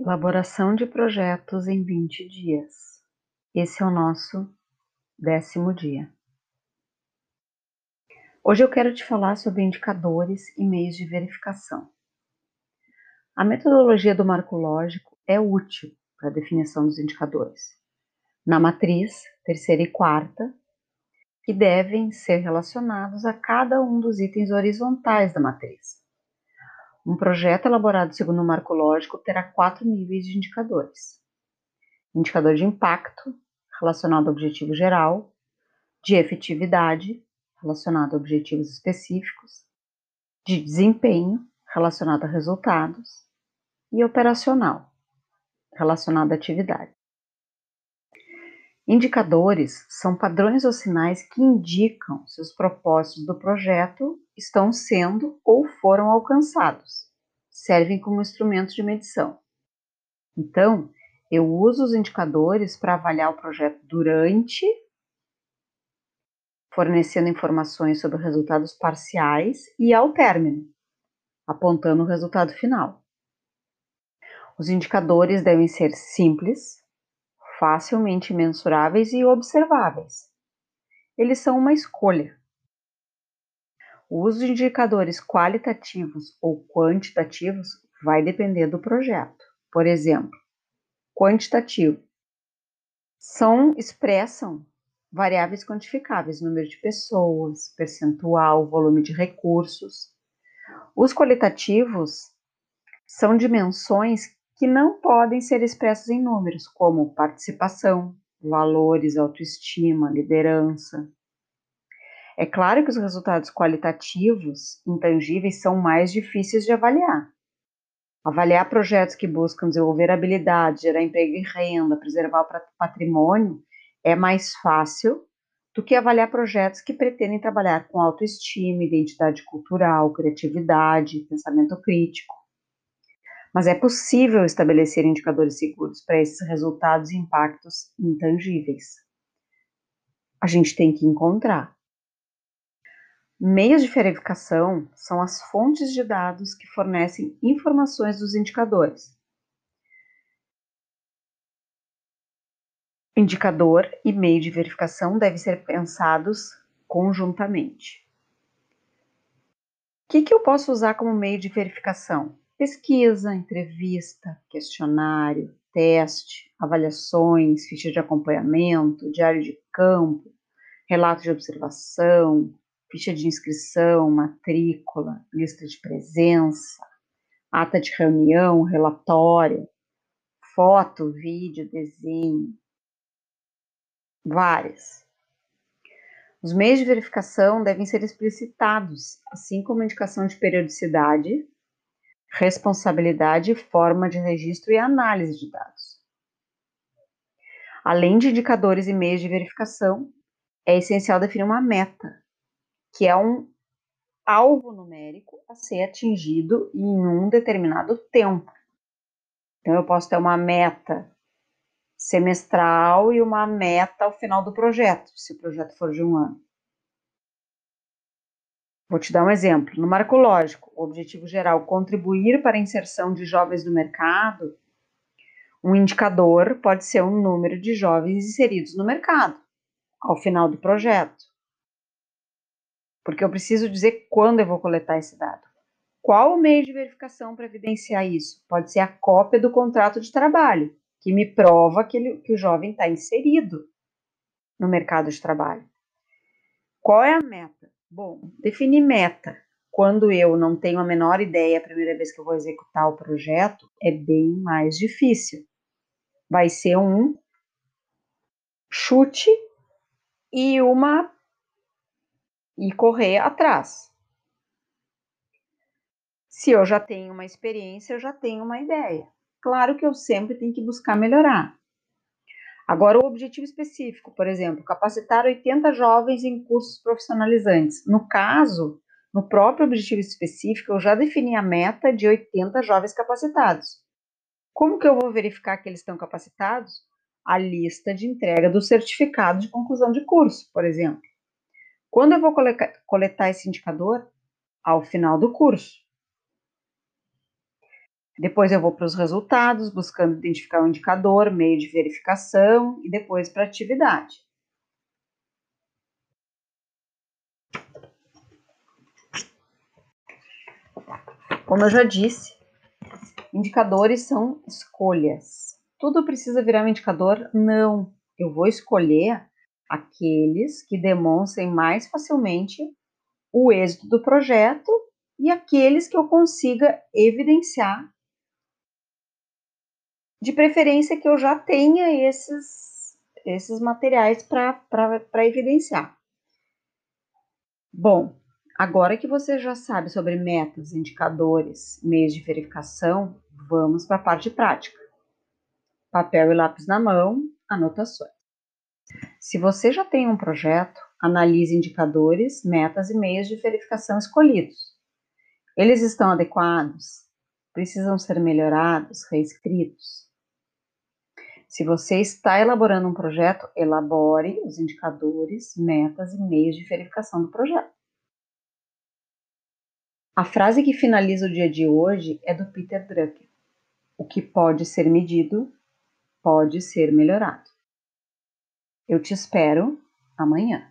Elaboração de projetos em 20 dias. Esse é o nosso décimo dia. Hoje eu quero te falar sobre indicadores e meios de verificação. A metodologia do marco lógico é útil para a definição dos indicadores. Na matriz, terceira e quarta, que devem ser relacionados a cada um dos itens horizontais da matriz. Um projeto elaborado segundo o marco lógico terá quatro níveis de indicadores: indicador de impacto, relacionado ao objetivo geral, de efetividade, relacionado a objetivos específicos, de desempenho, relacionado a resultados, e operacional, relacionado à atividade. Indicadores são padrões ou sinais que indicam se os propósitos do projeto estão sendo ou foram alcançados. Servem como instrumentos de medição. Então, eu uso os indicadores para avaliar o projeto durante, fornecendo informações sobre resultados parciais e ao término, apontando o resultado final. Os indicadores devem ser simples, facilmente mensuráveis e observáveis. Eles são uma escolha. O uso de indicadores qualitativos ou quantitativos vai depender do projeto. Por exemplo, quantitativo são expressam variáveis quantificáveis, número de pessoas, percentual, volume de recursos. Os qualitativos são dimensões que não podem ser expressos em números, como participação, valores, autoestima, liderança. É claro que os resultados qualitativos, intangíveis, são mais difíceis de avaliar. Avaliar projetos que buscam desenvolver habilidades, gerar emprego e renda, preservar o patrimônio é mais fácil do que avaliar projetos que pretendem trabalhar com autoestima, identidade cultural, criatividade, pensamento crítico mas é possível estabelecer indicadores seguros para esses resultados e impactos intangíveis. A gente tem que encontrar. Meios de verificação são as fontes de dados que fornecem informações dos indicadores. Indicador e meio de verificação devem ser pensados conjuntamente. O que, que eu posso usar como meio de verificação? Pesquisa, entrevista, questionário, teste, avaliações, ficha de acompanhamento, diário de campo, relato de observação, ficha de inscrição, matrícula, lista de presença, ata de reunião, relatório, foto, vídeo, desenho, várias. Os meios de verificação devem ser explicitados, assim como a indicação de periodicidade, responsabilidade, forma de registro e análise de dados. Além de indicadores e meios de verificação, é essencial definir uma meta, que é um alvo numérico a ser atingido em um determinado tempo. Então, eu posso ter uma meta semestral e uma meta ao final do projeto, se o projeto for de um ano. Vou te dar um exemplo. No marco lógico, o objetivo geral contribuir para a inserção de jovens no mercado, um indicador pode ser o um número de jovens inseridos no mercado ao final do projeto. Porque eu preciso dizer quando eu vou coletar esse dado. Qual o meio de verificação para evidenciar isso? Pode ser a cópia do contrato de trabalho, que me prova que, ele, que o jovem está inserido no mercado de trabalho. Qual é a meta? Bom, definir meta quando eu não tenho a menor ideia a primeira vez que eu vou executar o projeto é bem mais difícil. Vai ser um chute e uma e correr atrás. Se eu já tenho uma experiência, eu já tenho uma ideia. Claro que eu sempre tenho que buscar melhorar. Agora, o objetivo específico, por exemplo, capacitar 80 jovens em cursos profissionalizantes. No caso, no próprio objetivo específico, eu já defini a meta de 80 jovens capacitados. Como que eu vou verificar que eles estão capacitados? A lista de entrega do certificado de conclusão de curso, por exemplo. Quando eu vou coletar esse indicador? Ao final do curso. Depois eu vou para os resultados, buscando identificar o indicador, meio de verificação e depois para atividade. Como eu já disse, indicadores são escolhas. Tudo precisa virar um indicador? Não. Eu vou escolher aqueles que demonstrem mais facilmente o êxito do projeto e aqueles que eu consiga evidenciar de preferência que eu já tenha esses, esses materiais para evidenciar. Bom, agora que você já sabe sobre metas, indicadores, meios de verificação, vamos para a parte prática. Papel e lápis na mão, anotações. Se você já tem um projeto, analise indicadores, metas e meios de verificação escolhidos. Eles estão adequados? Precisam ser melhorados, reescritos? Se você está elaborando um projeto, elabore os indicadores, metas e meios de verificação do projeto. A frase que finaliza o dia de hoje é do Peter Drucker. O que pode ser medido pode ser melhorado. Eu te espero amanhã.